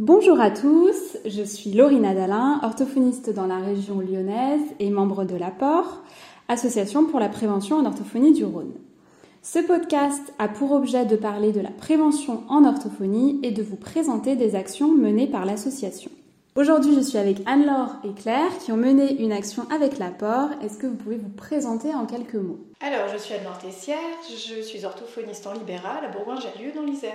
Bonjour à tous, je suis Laurine Adalin, orthophoniste dans la région lyonnaise et membre de l'APPOR, Association pour la prévention en orthophonie du Rhône. Ce podcast a pour objet de parler de la prévention en orthophonie et de vous présenter des actions menées par l'association. Aujourd'hui, je suis avec Anne-Laure et Claire qui ont mené une action avec l'apport. Est-ce que vous pouvez vous présenter en quelques mots? Alors, je suis Anne-Laure Tessière, je suis orthophoniste en libéral à Bourgoin-Jallieu dans l'Isère.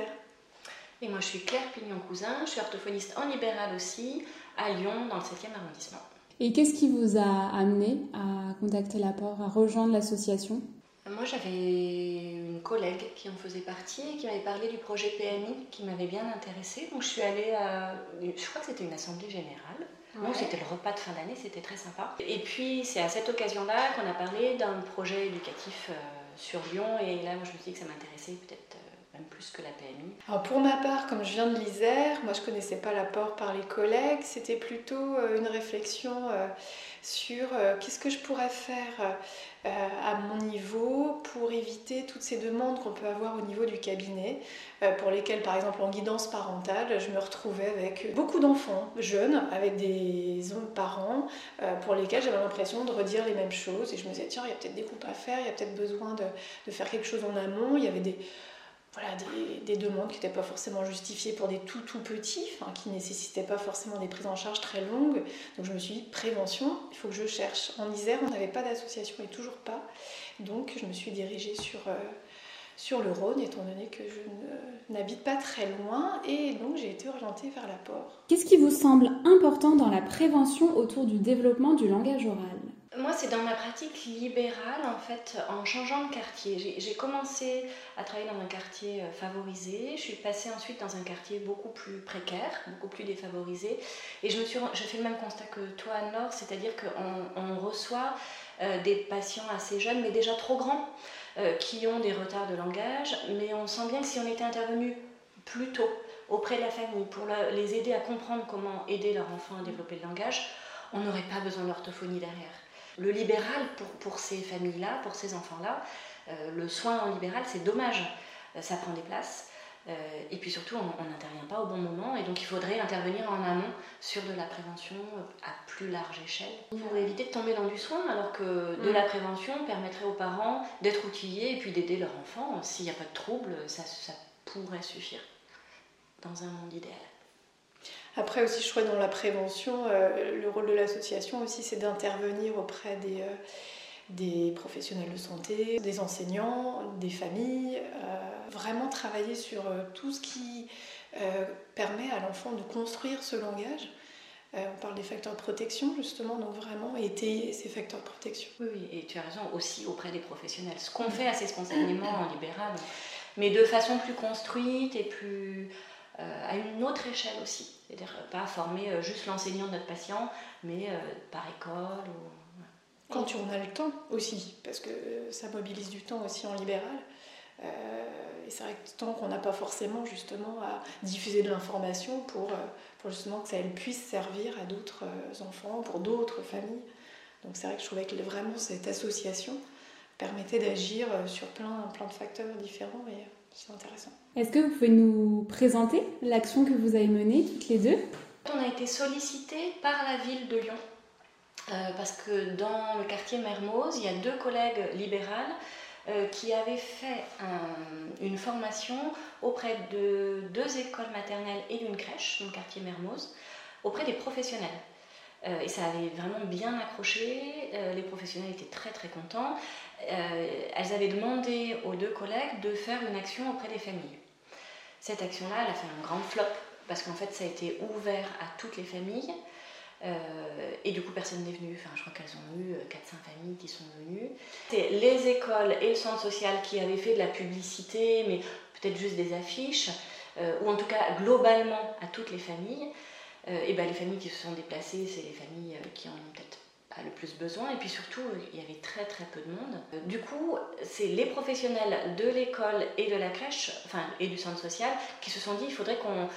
Et moi, je suis Claire Pignon-Cousin, je suis orthophoniste en libéral aussi à Lyon dans le 7e arrondissement. Et qu'est-ce qui vous a amené à contacter l'apport, à rejoindre l'association? Moi, j'avais une collègue qui en faisait partie et qui m'avait parlé du projet PMI qui m'avait bien intéressée. Donc, je suis allée à. Je crois que c'était une assemblée générale. Ouais. C'était le repas de fin d'année, c'était très sympa. Et puis, c'est à cette occasion-là qu'on a parlé d'un projet éducatif euh, sur Lyon. Et là, moi, je me suis dit que ça m'intéressait peut-être euh, plus que la PMI. Pour ma part, comme je viens de l'Isère, moi je connaissais pas l'apport par les collègues, c'était plutôt euh, une réflexion sur qu'est-ce que je pourrais faire euh, à mon niveau pour éviter toutes ces demandes qu'on peut avoir au niveau du cabinet, euh, pour lesquelles, par exemple, en guidance parentale, je me retrouvais avec beaucoup d'enfants jeunes, avec des parents, euh, pour lesquels j'avais l'impression de redire les mêmes choses. Et je me disais, tiens, il y a peut-être des coupes à faire, il y a peut-être besoin de faire quelque chose en amont. Il y avait des voilà, des, demandes qui n'étaient pas forcément justifiées pour des tout tout petits, qui ne nécessitaient pas forcément des prises en charge très longues. Donc je me suis dit, prévention, il faut que je cherche. En Isère, on n'avait pas d'association et toujours pas. Donc je me suis dirigée sur, euh, sur le Rhône, étant donné que je n'habite pas très loin, et donc j'ai été orientée vers l'apport. Qu'est-ce qui vous semble important dans la prévention autour du développement du langage oral? Moi, c'est dans ma pratique libérale, en fait, en changeant de quartier. J'ai commencé à travailler dans un quartier euh, favorisé, je suis passée ensuite dans un quartier beaucoup plus précaire, beaucoup plus défavorisé, et je fais le même constat que toi, Anne-Laure, c'est-à-dire qu'on on reçoit euh, des patients assez jeunes, mais déjà trop grands, euh, qui ont des retards de langage, mais on sent bien que si on était intervenu plus tôt auprès de la famille pour les aider à comprendre comment aider leur enfant à développer le langage, on n'aurait pas besoin d'orthophonie derrière le libéral pour, pour ces familles-là, pour ces enfants-là, euh, le soin en libéral, c'est dommage. Euh, ça prend des places. Euh, et puis surtout, on n'intervient pas au bon moment. Et donc, il faudrait intervenir en amont sur de la prévention à plus large échelle pour éviter de tomber dans du soin, alors que de mm. la prévention permettrait aux parents d'être outillés et puis d'aider leur enfant. S'il n'y a pas de trouble, ça, ça pourrait suffire dans un monde idéal. Après aussi, je crois dans la prévention, euh, le rôle de l'association aussi, c'est d'intervenir auprès des, euh, professionnels de santé, des enseignants, des familles, euh, vraiment travailler sur tout ce qui permet à l'enfant de construire ce langage. on parle des facteurs de protection justement, donc vraiment étayer ces facteurs de protection. Oui, oui, et tu as raison aussi auprès des professionnels. Ce qu'on fait assez spontanément en libéral, mais de façon plus construite et plus à une autre échelle aussi. C'est-à-dire euh, pas former euh, juste l'enseignant de notre patient, mais euh, par école. Ou... Quand on a le temps aussi, parce que ça mobilise du temps aussi en libéral. et c'est vrai que tant qu'on n'a pas forcément justement à diffuser de l'information pour, justement que ça puisse servir à d'autres enfants, pour d'autres familles. Donc c'est vrai que je trouvais que vraiment cette association permettait d'agir sur plein, plein de facteurs différents. Et, c'est intéressant. Est-ce que vous pouvez nous présenter l'action que vous avez menée toutes les deux? On a été sollicité par la ville de Lyon euh, parce que dans le quartier Mermoz, il y a deux collègues libérales euh, qui avaient fait une formation auprès de deux écoles maternelles et d'une crèche dans le quartier Mermoz auprès des professionnels. Euh, et ça avait vraiment bien accroché, les professionnels étaient très très contents. Euh, elles avaient demandé aux deux collègues de faire une action auprès des familles. Cette action-là, elle a fait un grand flop parce qu'en fait, ça a été ouvert à toutes les familles. Euh, et du coup, personne n'est venu. Enfin, je crois qu'elles ont eu 4-5 familles qui sont venues. C'est les écoles et le centre social qui avaient fait de la publicité, mais peut-être juste des affiches, euh, ou en tout cas globalement à toutes les familles. Et ben, les familles qui se sont déplacées, c'est les familles qui en ont peut-être le plus besoin et puis surtout il y avait très très peu de monde. Du coup, c'est les professionnels de l'école et de la crèche, enfin et du centre social qui se sont dit il faudrait qu'on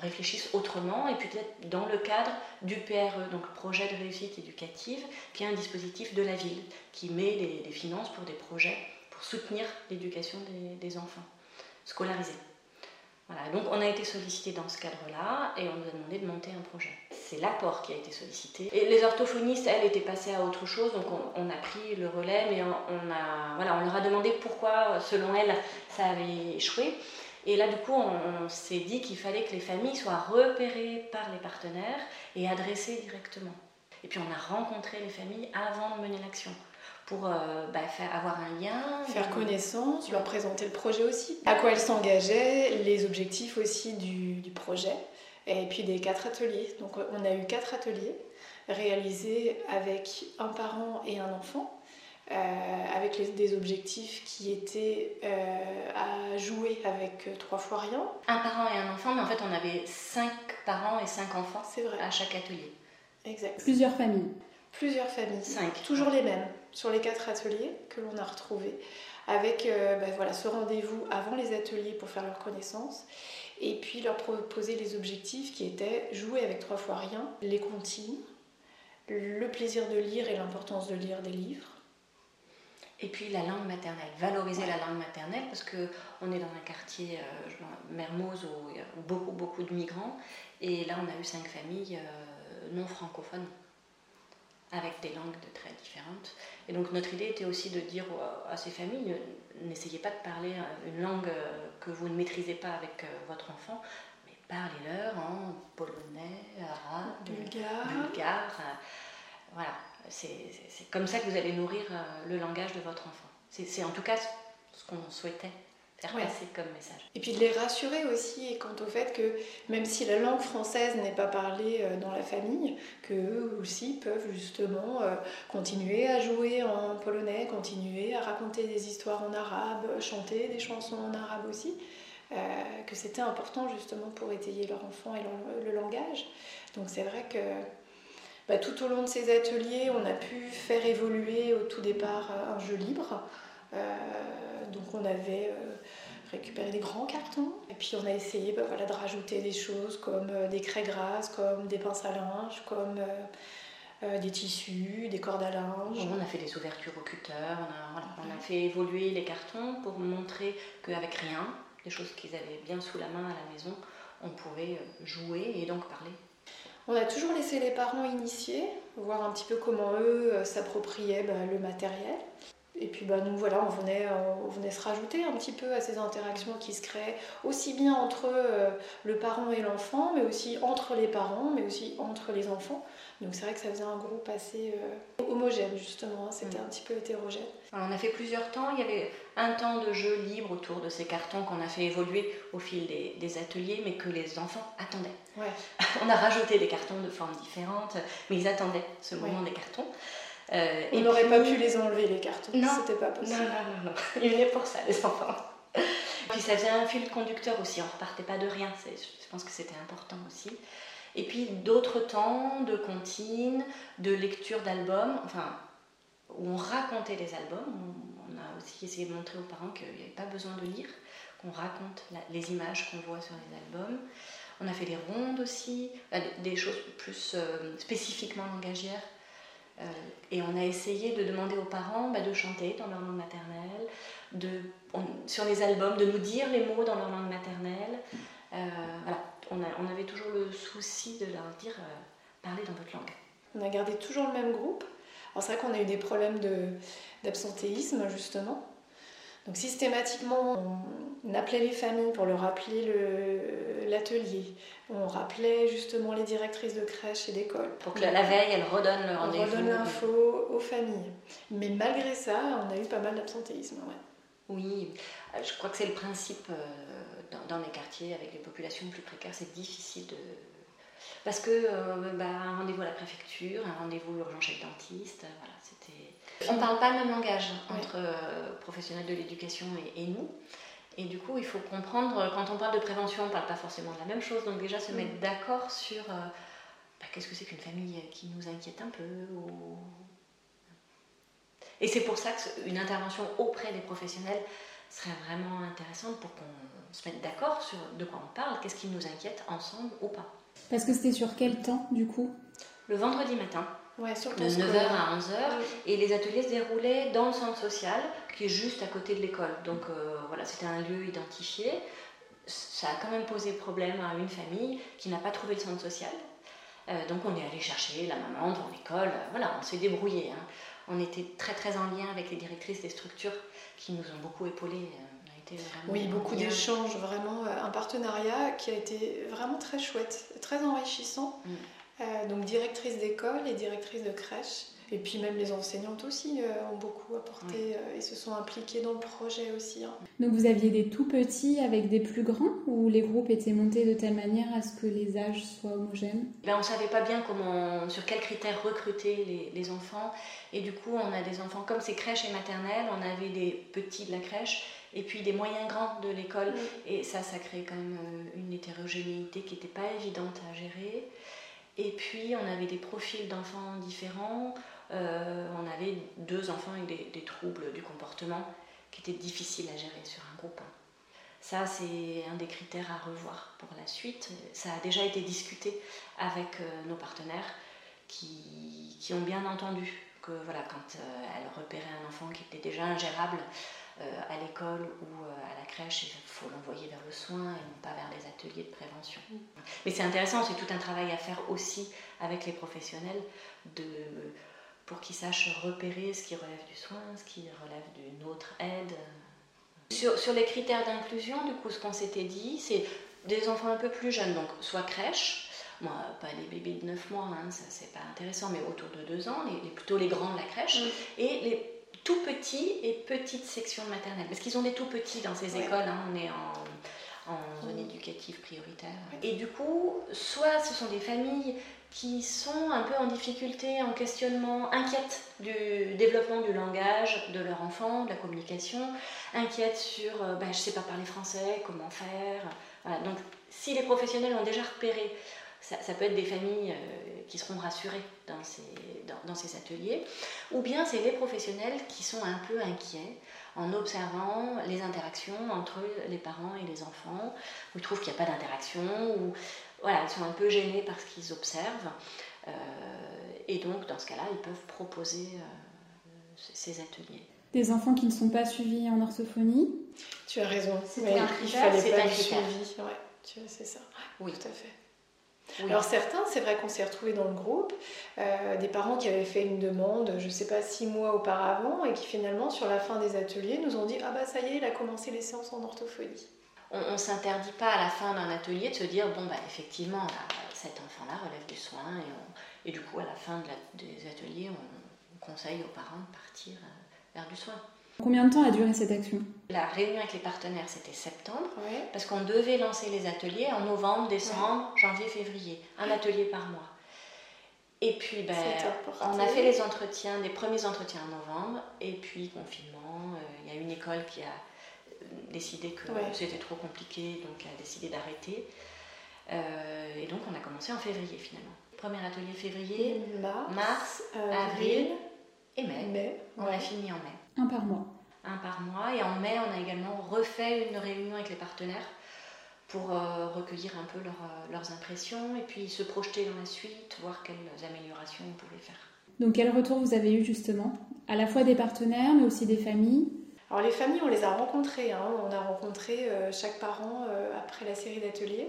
réfléchisse autrement et peut-être dans le cadre du PRE, donc projet de réussite éducative, qui est un dispositif de la ville qui met des, finances pour des projets pour soutenir l'éducation des enfants scolarisés. Donc on a été sollicité dans ce cadre-là et on nous a demandé de monter un projet. C'est l'apport qui a été sollicité. Et les orthophonistes, elles, étaient passées à autre chose, donc on, a pris le relais, mais on, a, voilà, on leur a demandé pourquoi, selon elles, ça avait échoué. Et là, du coup, on, s'est dit qu'il fallait que les familles soient repérées par les partenaires et adressées directement. Et puis on a rencontré les familles avant de mener l'action pour euh, bah, faire, avoir un lien. Faire connaissance, leur présenter le projet aussi. À quoi elles s'engageaient, les objectifs aussi du, du, projet. Et puis des quatre ateliers. Donc on a eu quatre ateliers réalisés avec un parent et un enfant. Euh, avec des objectifs qui étaient euh, à jouer avec trois fois rien. Un parent et un enfant, mais en fait on avait cinq parents et cinq enfants vrai. à chaque atelier. Exact. Plusieurs familles. Plusieurs familles. Cinq. Toujours les mêmes sur les quatre ateliers que l'on a retrouvés. Avec euh, ben voilà, ce rendez-vous avant les ateliers pour faire leur connaissance. Et puis leur proposer les objectifs qui étaient jouer avec trois fois rien, les comptines, le plaisir de lire et l'importance de lire des livres et puis la langue maternelle, valoriser la langue maternelle parce qu'on est dans un quartier, euh, Mermoz, où il y a beaucoup, beaucoup de migrants. Et là, on a eu cinq familles euh, non francophones, avec des langues de très différentes. Et donc notre idée était aussi de dire à ces familles, n'essayez pas de parler euh, une langue que vous ne maîtrisez pas avec votre enfant, mais parlez-leur en polonais, arabe, bulgare. bulgare voilà c'est comme ça que vous allez nourrir euh, le langage de votre enfant. C'est en tout cas ce qu'on souhaitait faire passer comme message. Et puis de les rassurer aussi quant au fait que même si la langue française n'est pas parlée euh, dans la famille, qu'eux aussi peuvent justement euh, continuer à jouer en polonais, continuer à raconter des histoires en arabe, chanter des chansons en arabe aussi. que c'était important justement pour étayer leur enfant et le langage. Donc c'est vrai que bah, tout au long de ces ateliers, on a pu faire évoluer au tout départ euh, un jeu libre. Euh, donc on avait euh, récupéré des grands cartons et puis on a essayé bah, voilà, de rajouter des choses comme des craies grasses, comme des pinces à linge, comme des tissus, des cordes à linge. On a fait des ouvertures au cutter, on a, on a fait évoluer les cartons pour montrer qu'avec rien, des choses qu'ils avaient bien sous la main à la maison, on pouvait jouer et donc parler on a toujours laissé les parents initier, voir un petit peu comment eux euh, s'appropriaient bah, le matériel. Et puis bah, nous, voilà, on venait, on venait se rajouter un petit peu à ces interactions qui se créent, aussi bien entre euh, le parent et l'enfant, mais aussi entre les parents, mais aussi entre les enfants. Donc c'est vrai que ça faisait un groupe assez euh, homogène, justement, hein. c'était mm. un petit peu hétérogène. on a fait plusieurs temps, il y avait un temps de jeu libre autour de ces cartons qu'on a fait évoluer au fil des, ateliers, mais que les enfants attendaient. on a rajouté des cartons de formes différentes, mais ils attendaient ce moment des cartons. Euh, On n'aurait pas pu les enlever, les cartons. Non, c'était pas possible. Non, non, non, non. Ils venaient pour ça, les enfants. Puis ça faisait un fil conducteur aussi, on repartait pas de rien. Je pense que c'était important aussi. Et puis d'autres temps de comptines, de lecture d'albums, enfin, où on racontait les albums. On, a aussi essayé de montrer aux parents qu'il n'y avait pas besoin de lire, qu'on raconte les images qu'on voit sur les albums. On a fait des rondes aussi, euh, des choses plus euh, spécifiquement langagières. Euh, et on a essayé de demander aux parents bah, de chanter dans leur langue maternelle, de, sur les albums, de nous dire les mots dans leur langue maternelle. Euh, on, avait toujours le souci de leur dire euh, parlez dans votre langue. On a gardé toujours le même groupe. C'est vrai qu'on a eu des problèmes d'absentéisme justement. Donc systématiquement, on appelait les familles pour leur rappeler l'atelier. On rappelait justement les directrices de crèche et d'école. Pour que la veille, elles redonnent le rendez-vous. On redonne l'info aux familles. Mais malgré ça, on a eu pas mal d'absentéisme. Oui, je crois que c'est le principe euh, dans, les quartiers avec les populations plus précaires. C'est difficile de... Parce que euh, bah, un rendez-vous à la préfecture, un rendez-vous urgent chez le dentiste, voilà, c'était on ne parle pas le même langage entre euh, professionnels de l'éducation et, nous. Et du coup, il faut comprendre, quand on parle de prévention, on ne parle pas forcément de la même chose. Donc déjà, se mettre d'accord sur euh, bah, qu'est-ce que c'est qu'une famille qui nous inquiète un peu. Et c'est pour ça qu'une intervention auprès des professionnels serait vraiment intéressante pour qu'on se mette d'accord sur de quoi on parle, qu'est-ce qui nous inquiète ensemble ou pas. Parce que c'était sur quel temps du coup? Le vendredi matin de 9h à 11h. Et les ateliers se déroulaient dans le centre social, qui est juste à côté de l'école. Donc euh, voilà, c'était un lieu identifié. ça a quand même posé problème à une famille qui n'a pas trouvé le centre social. Euh, donc on est allé chercher la maman devant l'école, voilà, on s'est débrouillé. Hein. On était très très en lien avec les directrices des structures qui nous ont beaucoup épaulés. oui, beaucoup d'échanges, vraiment un partenariat qui a été vraiment très chouette, très enrichissant. Mm. Donc directrice d'école et directrice de crèche. Et puis même les enseignantes aussi euh, ont beaucoup apporté euh, et se sont impliquées dans le projet aussi. Hein. Donc vous aviez des tout petits avec des plus grands ou les groupes étaient montés de telle manière à ce que les âges soient homogènes? Ben, On ne savait pas bien comment, sur quels critères recruter les, enfants. Et du coup, on a des enfants, comme c'est crèche et maternelle, on avait des petits de la crèche et puis des moyens grands de l'école. Et ça, ça crée quand même euh, une hétérogénéité qui n'était pas évidente à gérer. Et puis, on avait des profils d'enfants différents. Euh, on avait deux enfants avec des, troubles du comportement qui étaient difficiles à gérer sur un groupe. Ça, c'est un des critères à revoir pour la suite. Ça a déjà été discuté avec euh, nos partenaires qui, qui, ont bien entendu que voilà, quand euh, elle repérait un enfant qui était déjà ingérable à l'école ou à la crèche, il faut l'envoyer vers le soin et non pas vers les ateliers de prévention. Mais c'est intéressant, c'est tout un travail à faire aussi avec les professionnels de pour qu'ils sachent repérer ce qui relève du soin, ce qui relève d'une autre aide. Sur, les critères d'inclusion, du coup, ce qu'on s'était dit, c'est des enfants un peu plus jeunes, donc soit crèche, moi, pas les bébés de 9 mois, hein, ça c'est pas intéressant, mais autour de 2 ans, les, plutôt les grands de la crèche, et les tout petits et petites sections maternelles, parce qu'ils ont des tout petits dans ces écoles, hein, on est en, en zone éducative prioritaire. Et du coup, soit ce sont des familles qui sont un peu en difficulté, en questionnement, inquiètes du développement du langage de leur enfant, de la communication, inquiètes sur ben, je ne sais pas parler français, comment faire. Donc si les professionnels ont déjà repéré, ça, peut être des familles euh, qui seront rassurées dans ces, dans, ces ateliers, ou bien c'est les professionnels qui sont un peu inquiets en observant les interactions entre les parents et les enfants, où ils trouvent qu'il n'y a pas d'interaction, ou voilà, ils sont un peu gênés par ce qu'ils observent. Euh, et donc, dans ce cas-là, ils peuvent proposer euh, ces ateliers. Des enfants qui ne sont pas suivis en orthophonie? Tu as raison. C'est un critère. C'est un critère. Ouais, c'est ça. Oui, tout à fait. Alors certains, c'est vrai qu'on s'est retrouvés dans le groupe, euh, des parents qui avaient fait une demande, je ne sais pas, six mois auparavant, et qui finalement, sur la fin des ateliers, nous ont dit Ah bah ça y est, il a commencé les séances en orthophonie on ne s'interdit pas à la fin d'un atelier de se dire bon bah effectivement cet enfant-là relève du soin et, du coup à la fin des ateliers on, conseille aux parents de partir euh, vers du soin. Combien de temps a duré cette action? La réunion avec les partenaires c'était septembre parce qu'on devait lancer les ateliers en novembre, décembre, janvier, février, un atelier par mois. Et puis, ben, on a fait les entretiens, des premiers entretiens en novembre, et puis confinement. Euh, il y a une école qui a décidé que c'était trop compliqué, donc a décidé d'arrêter. Euh, et donc on a commencé en février finalement. Premier atelier février, mars, avril et mai. On a fini en mai. Un par mois. Un par mois. Et en mai, on a également refait une réunion avec les partenaires pour euh, recueillir un peu euh, leurs impressions et puis se projeter dans la suite, voir quelles améliorations on pouvait faire. Donc quel retour vous avez eu justement À la fois des partenaires, mais aussi des familles? Alors les familles, on les a rencontrées. Hein. On a rencontré euh, chaque parent euh, après la série d'ateliers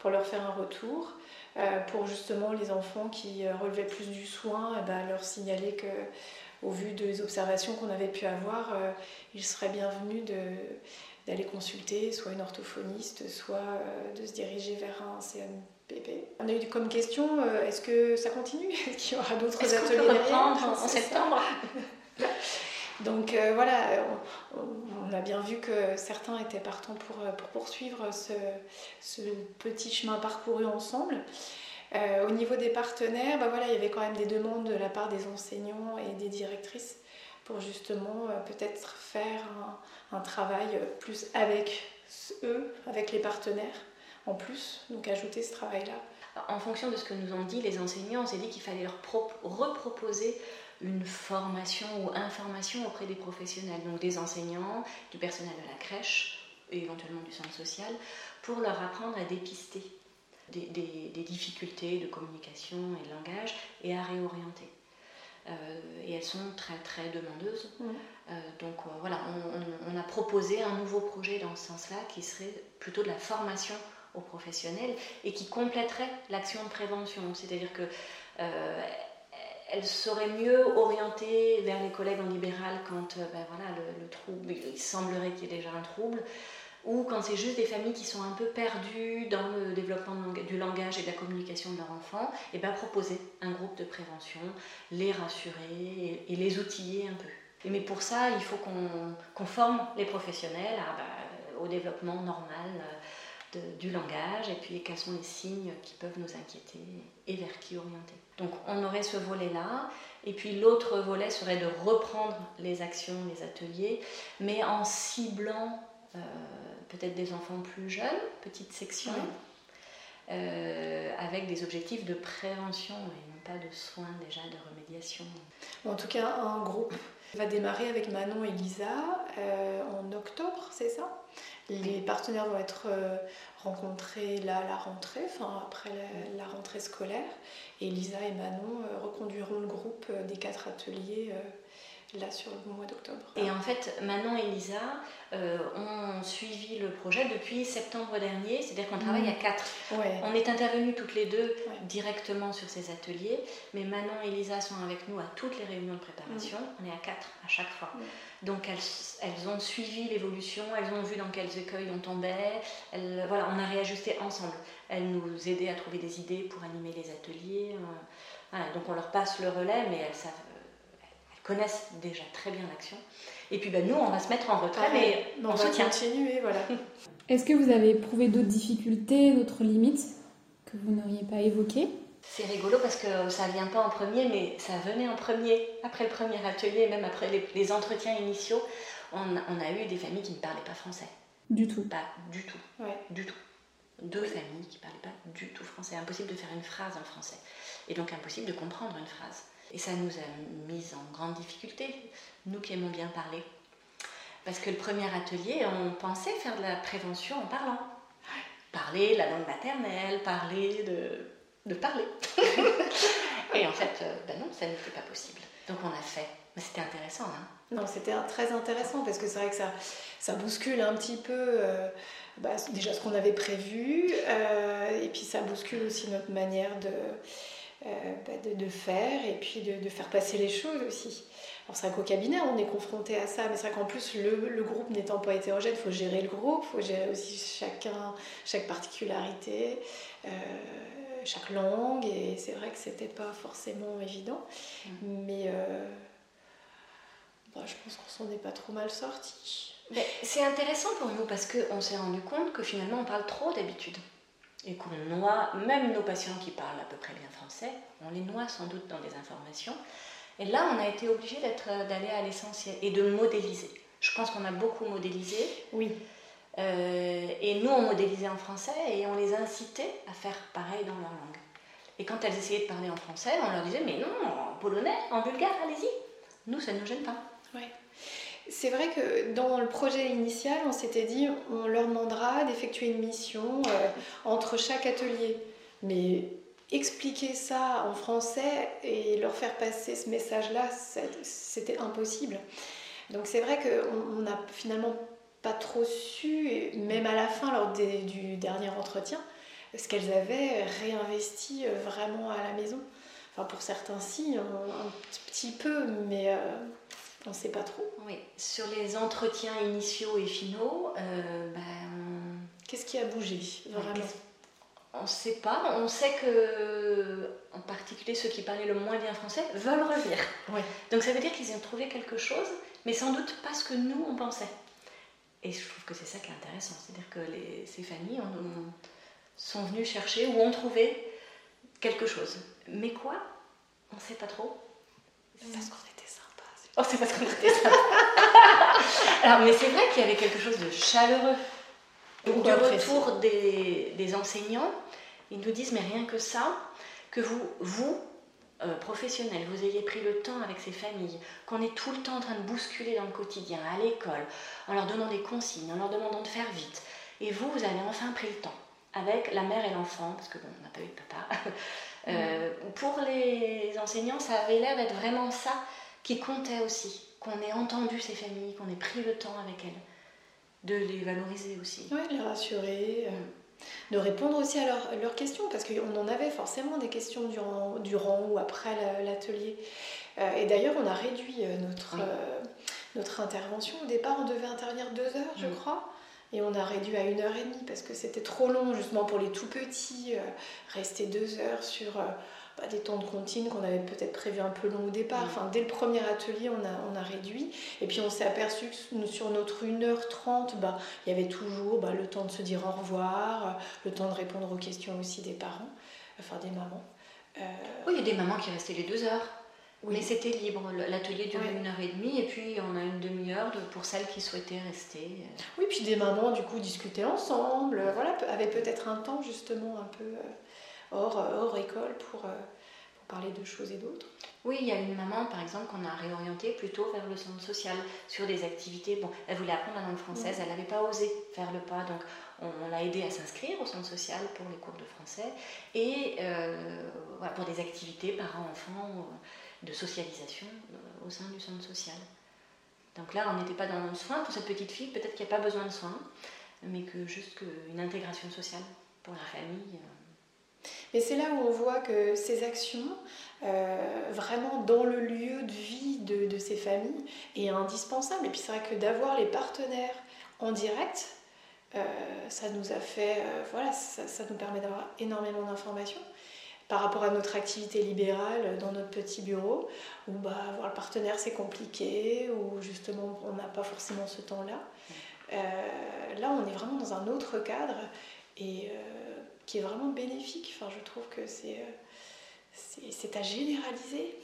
pour leur faire un retour, euh, pour justement les enfants qui relevaient plus du soin, eh ben, leur signaler que au vu des observations qu'on avait pu avoir, ils seraient bienvenus d'aller consulter soit une orthophoniste, soit de se diriger vers un CMPP. On a eu comme question, est-ce que ça continue? Est-ce qu'il y aura d'autres ateliers reprendre en septembre? Donc euh, voilà, on, a bien vu que certains étaient partants pour, euh, poursuivre ce, petit chemin parcouru ensemble. Euh, au niveau des partenaires, bah voilà, il y avait quand même des demandes de la part des enseignants et des directrices pour justement peut-être faire un, travail plus avec eux, avec les partenaires en plus, donc ajouter ce travail-là. En fonction de ce que nous ont dit les enseignants, on s'est dit qu'il fallait leur reproposer une formation ou information auprès des professionnels, donc des enseignants, du personnel de la crèche et éventuellement du centre social, pour leur apprendre à dépister des, difficultés de communication et de langage et à réorienter. et elles sont très très demandeuses. donc voilà, on, a proposé un nouveau projet dans ce sens-là qui serait plutôt de la formation aux professionnels et qui compléterait l'action de prévention. C'est-à-dire que elle serait mieux orientée vers les collègues en libéral quand ben voilà, le, trouble, il semblerait qu'il y ait déjà un trouble, ou quand c'est juste des familles qui sont un peu perdues dans le développement du langage et de la communication de leur enfant, et bien proposer un groupe de prévention, les rassurer et, les outiller un peu. mais pour ça, il faut qu'on forme les professionnels ben, au développement normal euh, du langage et puis quels sont les signes qui peuvent nous inquiéter et vers qui orienter. Donc on aurait ce volet-là. Et puis l'autre volet serait de reprendre les actions, les ateliers, mais en ciblant euh, peut-être des enfants plus jeunes, petite section, euh, avec des objectifs de prévention et non pas de soins déjà, de remédiation. En tout cas, un groupe va démarrer avec Manon et Lisa euh, en octobre, c'est ça? Les partenaires vont être euh, rencontrés là à la rentrée, enfin après la, rentrée scolaire, et Lisa et Manon reconduiront le groupe des quatre ateliers là sur le mois d'octobre. Et en fait, Manon et Lisa euh, ont suivi le projet depuis septembre dernier, c'est-à-dire qu'on travaille à quatre. On est intervenus toutes les deux directement sur ces ateliers, mais Manon et Lisa sont avec nous à toutes les réunions de préparation. On est à quatre à chaque fois. Donc elles, elles, ont suivi l'évolution, elles ont vu dans quels écueils on tombait. Elles, voilà, on a réajusté ensemble. Elles nous aidaient à trouver des idées pour animer les ateliers. Euh, donc on leur passe le relais, mais elles savent connaissent déjà très bien l'action. Et puis ben, nous, on va se mettre en retrait, mais on, va continuer. Voilà. Est-ce que vous avez éprouvé d'autres difficultés, d'autres limites que vous n'auriez pas évoquées? C'est rigolo parce que ça vient pas en premier, mais ça venait en premier, après le premier atelier, même après les, entretiens initiaux. On, a eu des familles qui ne parlaient pas français. Du tout Pas du tout. Ouais. Du tout. Deux familles qui ne parlaient pas du tout français. Impossible de faire une phrase en français. Et donc impossible de comprendre une phrase. Et ça nous a mis en grande difficulté, nous qui aimons bien parler. Parce que le premier atelier, on pensait faire de la prévention en parlant. Parler la langue maternelle, parler de, de parler. Et en fait, euh, ben non, ça n'était pas possible. Donc on a fait. Mais c'était intéressant. Hein non, c'était très intéressant parce que c'est vrai que ça, ça bouscule un petit peu euh, bah, déjà ce qu'on avait prévu euh, et puis ça bouscule aussi notre manière de bah, de, faire et puis de, faire passer les choses aussi. Alors c'est vrai qu'au cabinet on est confronté à ça, mais c'est vrai qu'en plus le, groupe n'étant pas hétérogène, il faut gérer le groupe, il faut gérer aussi chacun, chaque particularité, euh, chaque langue, et c'est vrai que c'était pas forcément évident, mmh. mais euh, bah, je pense qu'on s'en est pas trop mal sorti. C'est intéressant pour nous parce qu'on s'est rendu compte que finalement on parle trop d'habitude et qu'on noie, même nos patients qui parlent à peu près bien français, on les noie sans doute dans des informations. Et là, on a été obligé d'aller à l'essentiel et de modéliser. Je pense qu'on a beaucoup modélisé. Oui. Euh, et nous, on modélisait en français et on les incitait à faire pareil dans leur langue. Et quand elles essayaient de parler en français, on leur disait Mais non, en polonais, en bulgare, allez-y. Nous, ça ne nous gêne pas. Ouais. C'est vrai que dans le projet initial, on s'était dit on leur demandera d'effectuer une mission euh, entre chaque atelier. Mais expliquer ça en français et leur faire passer ce message-là, c'était impossible. Donc c'est vrai qu'on n'a finalement pas trop su, même à la fin, lors du dernier entretien, ce qu'elles avaient réinvesti euh, vraiment à la maison. Enfin, pour certains, si, un, petit peu, mais. Euh, on ne sait pas trop. Oui, sur les entretiens initiaux et finaux, euh, ben, qu'est-ce qui a bougé vraiment On ne sait pas. On sait que, en particulier ceux qui parlaient le moins bien français, veulent revenir. Donc ça veut dire qu'ils ont trouvé quelque chose, mais sans doute pas ce que nous on pensait. Et je trouve que c'est ça qui est intéressant, c'est-à-dire que ces familles sont venues chercher ou ont trouvé quelque chose. Mais quoi? On ne sait pas trop. Parce qu'on Oh, c'est parce qu'on était ça. Alors, mais c'est vrai qu'il y avait quelque chose de chaleureux. Du retour des, des, enseignants, ils nous disent, mais rien que ça, que vous, vous euh, professionnels, vous ayez pris le temps avec ces familles, qu'on est tout le temps en train de bousculer dans le quotidien, à l'école, en leur donnant des consignes, en leur demandant de faire vite. Et vous, vous avez enfin pris le temps, avec la mère et l'enfant, parce que bon, on n'a pas eu de papa, euh, pour les enseignants, ça avait l'air d'être vraiment ça qui comptait aussi, qu'on ait entendu ces familles, qu'on ait pris le temps avec elles, de les valoriser aussi. Oui, les rassurer, euh, de répondre aussi à leurs questions, parce qu'on en avait forcément des questions durant, durant ou après l'atelier. Euh, et d'ailleurs, on a réduit euh, notre, notre intervention. Au départ, on devait intervenir deux heures, je crois. Et on a réduit à une heure et demie parce que c'était trop long, justement pour les tout petits, rester deux heures sur des temps de comptine qu'on avait peut-être prévu un peu long au départ. Enfin, dès le premier atelier, on a, on a réduit. Et puis on s'est aperçu que sur notre 1h30, bah, il y avait toujours bah, le temps de se dire au revoir, le temps de répondre aux questions aussi des parents, enfin des mamans. Euh, oui, il y a des mamans qui restaient les deux heures. Mais c'était libre, l'atelier durait une heure et demie et puis on a une demi-heure pour celles qui souhaitaient rester. Oui, puis des mamans du coup discutaient ensemble, voilà, avaient peut-être un temps justement un peu... Euh, hors, hors école pour, euh, pour parler de choses et d'autres. Oui, il y a une maman, par exemple, qu'on a réorientée plutôt vers le centre social, sur des activités. Bon, elle voulait apprendre la langue française, elle n'avait pas osé faire le pas, donc on, l'a aidée à s'inscrire au centre social pour les cours de français et euh, pour des activités parents-enfants de socialisation au sein du centre social. Donc là, on n'était pas dans le soin pour cette petite fille, peut-être qu'il n'y a pas besoin de soins, mais que juste une intégration sociale pour la famille. Mais c'est là où on voit que ces actions, euh, vraiment dans le lieu de vie de, ces familles, est indispensable. Et puis c'est vrai que d'avoir les partenaires en direct, euh, ça nous a fait, euh, voilà, ça, nous permet d'avoir énormément d'informations par rapport à notre activité libérale dans notre petit bureau, où bah, avoir le partenaire c'est compliqué, ou justement on n'a pas forcément ce temps-là. là on est vraiment dans un autre cadre et qui est vraiment bénéfique. Enfin, je trouve que c'est euh, c'est à généraliser.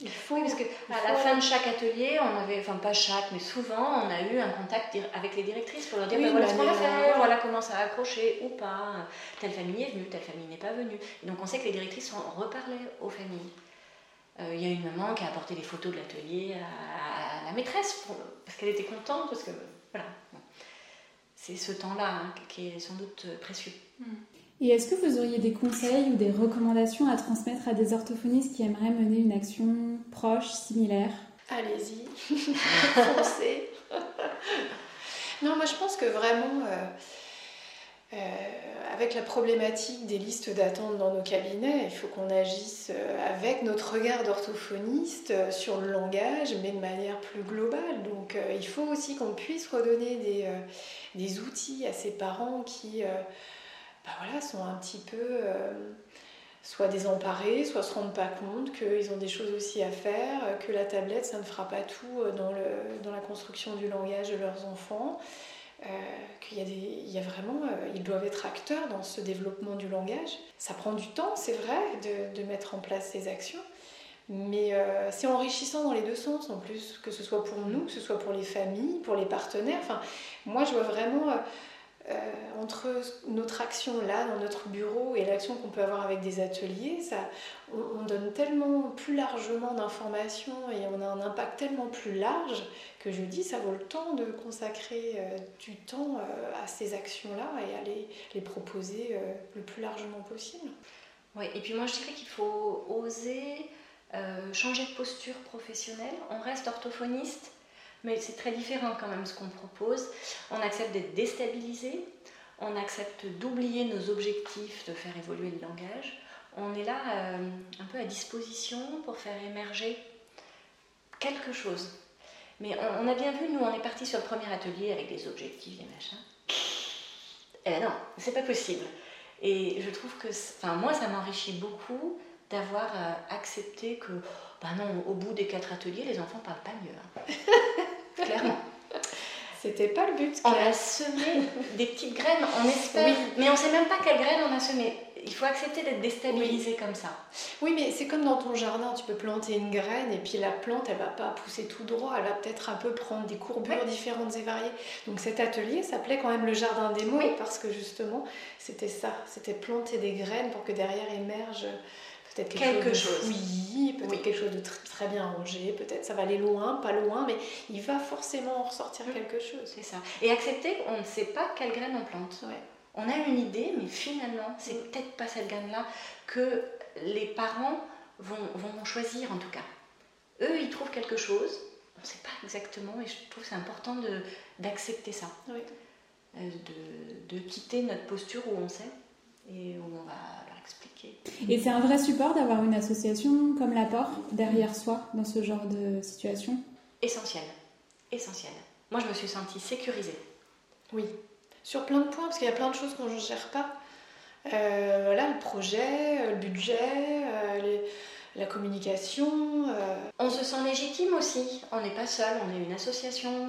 Il faut, oui, parce qu'à la fin de chaque atelier, on avait, enfin pas chaque, mais souvent, on a eu un contact avec les directrices pour leur dire bah, voilà ce qu'on va faire, voilà comment ça a accroché ou pas, telle famille est venue, telle famille n'est pas venue. Et donc on sait que les directrices ont reparlé aux familles. Euh, il y a une maman qui a apporté des photos de l'atelier à, la maîtresse parce qu'elle était contente, parce que voilà. C'est ce temps-là hein, qui est sans doute précieux. Hmm. Et est-ce que vous auriez des conseils ou des recommandations à transmettre à des orthophonistes qui aimeraient mener une action proche, similaire? Allez-y, foncez. non, moi je pense que vraiment, euh, euh, avec la problématique des listes d'attente dans nos cabinets, il faut qu'on agisse euh, avec notre regard d'orthophoniste sur le langage, mais de manière plus globale. Donc il faut aussi qu'on puisse redonner des, des, outils à ces parents qui bah voilà, sont un petit peu euh, soit désemparés, soit se rendent pas compte qu'ils ont des choses aussi à faire, que la tablette, ça ne fera pas tout euh, dans, le, dans la construction du langage de leurs enfants. Euh, qu'il y y a vraiment, ils doivent être acteurs dans ce développement du langage. Ça prend du temps, c'est vrai, de, de, mettre en place ces actions, mais c'est enrichissant dans les deux sens en plus, que ce soit pour nous, que ce soit pour les familles, pour les partenaires. Enfin, moi, je vois vraiment euh, entre notre action là dans notre bureau et l'action qu'on peut avoir avec des ateliers, on, donne tellement plus largement d'informations et on a un impact tellement plus large que je dis ça vaut le temps de consacrer euh, du temps euh, à ces actions-là et à les proposer le plus largement possible. Oui, et puis moi je dirais qu'il faut oser changer de posture professionnelle. On reste orthophoniste, mais c'est très différent quand même ce qu'on propose. On accepte d'être déstabilisé, on accepte d'oublier nos objectifs, de faire évoluer le langage. On est là euh, un peu à disposition pour faire émerger quelque chose. Mais on, a bien vu, nous, on est parti sur le premier atelier avec des objectifs, des machins. Eh ben non, c'est pas possible. Et je trouve que, enfin, moi, ça m'enrichit beaucoup d'avoir euh, accepté que, bah non, au bout des quatre ateliers, les enfants parlent pas mieux. Hein. Clairement. C'était pas le but. On a semé des petites graines, on espère, mais on sait même pas quelles graines on a semé. Il faut accepter d'être déstabilisé comme ça. Oui, mais c'est comme dans ton jardin, tu peux planter une graine et puis la plante, elle va pas pousser tout droit, elle va peut-être un peu prendre des courbures différentes et variées. Donc cet atelier s'appelait quand même le jardin des mots parce que justement, c'était ça, c'était planter des graines pour que derrière émerge peut-être quelque, chose, oui, peut-être quelque chose de très, bien rangé, peut-être ça va aller loin, pas loin, mais il va forcément en ressortir quelque chose. C'est ça. Et accepter qu'on ne sait pas quelle graine on plante. On a une idée, mais finalement, c'est peut-être pas cette graine-là que les parents vont, vont choisir en tout cas. Eux, ils trouvent quelque chose, on ne sait pas exactement, et je trouve que c'est important d'accepter ça. Oui. Euh, de, de, quitter notre posture où on sait et où on va expliquer. Et c'est un vrai support d'avoir une association comme l'apport derrière soi dans ce genre de situation? Essentiel, essentiel. Moi, je me suis sentie sécurisée. Oui, sur plein de points, parce qu'il y a plein de choses qu'on ne gère pas. Euh, voilà, le projet, euh, le budget, euh, la communication. On se sent légitime aussi. On n'est pas seul, on est une association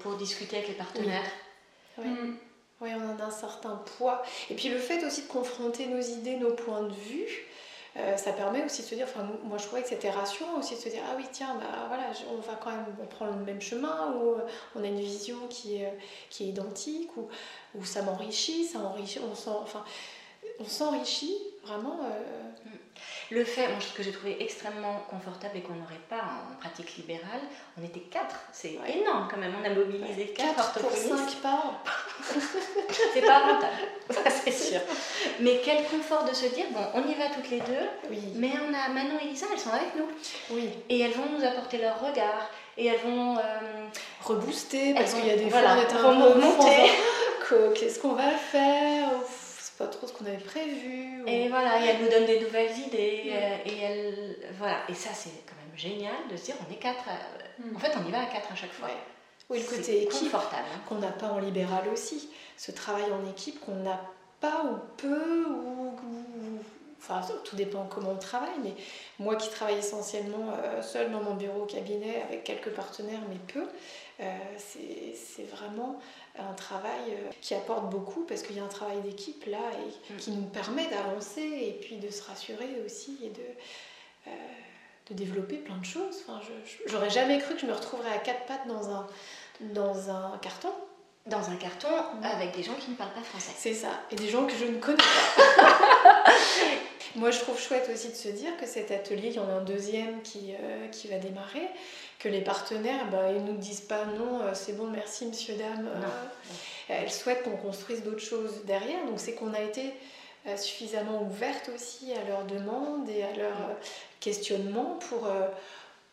pour discuter avec les partenaires. Oui. Mm. Oui. on en a un certain poids. Et puis le fait aussi de confronter nos idées, nos points de vue, ça permet aussi de se dire, enfin moi je trouvais que c'était rassurant aussi de se dire, ah oui tiens, bah voilà, on va quand même, on prend le même chemin, ou on a une vision qui est, qui est identique, ou, ou ça m'enrichit, ça enrichit, on s'enrichit vraiment. Euh, le fait, moi, que j'ai trouvé extrêmement confortable et qu'on n'aurait pas en pratique libérale, on était quatre. C'est énorme quand même. On a mobilisé quatre, pour cinq par an. c'est pas rentable, c'est sûr. Mais quel confort de se dire, bon, on y va toutes les deux, oui. mais on a Manon et Lisa, elles sont avec nous. Oui. Et elles vont nous apporter leur regard. Et elles vont euh, rebooster parce qu'il y a des fois on est Qu'est-ce qu'on va faire pas trop ce qu'on avait prévu. Et voilà, et elle nous donne des nouvelles idées. Euh, et, elle, voilà. et ça, c'est quand même génial de se dire on est quatre. Euh, mm. En fait, on y va à quatre à chaque fois. Oui, le côté équipe. Hein. qu'on n'a pas en libéral aussi. Ce travail en équipe qu'on n'a pas ou peu ou, Enfin, tout dépend comment on travaille, mais moi qui travaille essentiellement euh, seule dans mon bureau cabinet avec quelques partenaires, mais peu, c'est vraiment un travail euh, qui apporte beaucoup parce qu'il y a un travail d'équipe là et mm. qui nous permet d'avancer et puis de se rassurer aussi et de, euh, de développer plein de choses. Enfin, j'aurais jamais cru que je me retrouverais à quatre pattes dans un, dans un carton. Dans un carton mm. avec des gens qui ne parlent pas français. C'est ça, et des gens que je ne connais pas. Moi, je trouve chouette aussi de se dire que cet atelier, il y en a un deuxième qui, euh, qui va démarrer que les partenaires, bah, ils nous disent pas non, euh, c'est bon, merci, monsieur, dame. Euh, elles souhaitent qu'on construise d'autres choses derrière. Donc c'est qu'on a été euh, suffisamment ouverte aussi à leurs demandes et à leurs questionnements pour,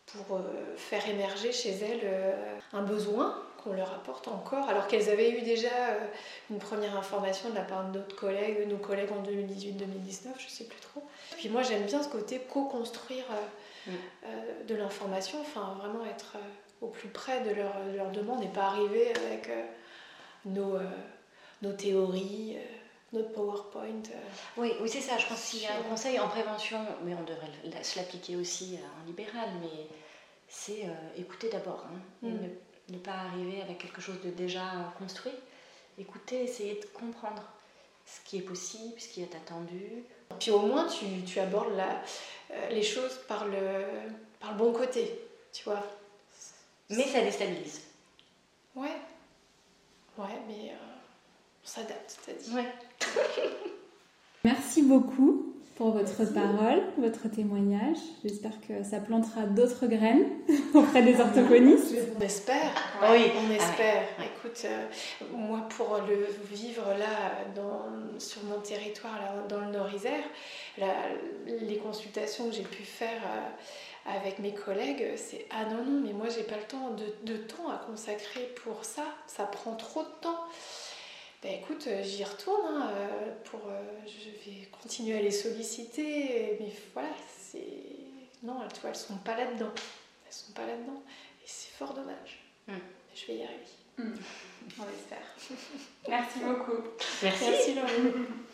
pour faire émerger chez elles un besoin qu'on leur apporte encore, alors qu'elles avaient eu déjà une première information de la part de collègues, nos collègues en 2018-2019, je sais plus trop. Puis moi j'aime bien ce côté co-construire euh, de l'information, enfin vraiment être euh, au plus près de leur, de leur demande et pas arriver avec euh, nos, nos théories notre PowerPoint. Oui, oui c'est ça. Je pense qu'il y a un conseil en prévention, mais on devrait se l'appliquer aussi en libéral, mais c'est écouter d'abord. Hein, mm. ne, pas arriver avec quelque chose de déjà construit. Écouter, essayer de comprendre ce qui est possible, ce qui est attendu. Puis au moins, tu, tu abordes la, euh, les choses par le, par le bon côté, tu vois. Mais ça déstabilise. Ouais. Ouais, mais euh, on s'adapte, c'est-à-dire. Ouais. Merci beaucoup pour votre parole, votre témoignage. J'espère que ça plantera d'autres graines auprès des orthophonistes. On espère. Oui, on espère. Écoute, euh, moi pour le vivre là dans, sur mon territoire, là, dans le Nord-Isère, les consultations que j'ai pu faire euh, avec mes collègues, c'est ah non non, mais moi j'ai pas le temps de, de temps à consacrer pour ça. Ça prend trop de temps. Ben écoute, euh, j'y retourne. Hein, euh, pour, euh, je vais continuer à les solliciter. Mais voilà, c'est. Non, tu vois, elles sont pas là-dedans. Elles sont pas là-dedans. Et c'est fort dommage. Hmm. Je vais y arriver. Hmm. On espère. Merci beaucoup. Merci, Merci Laurie.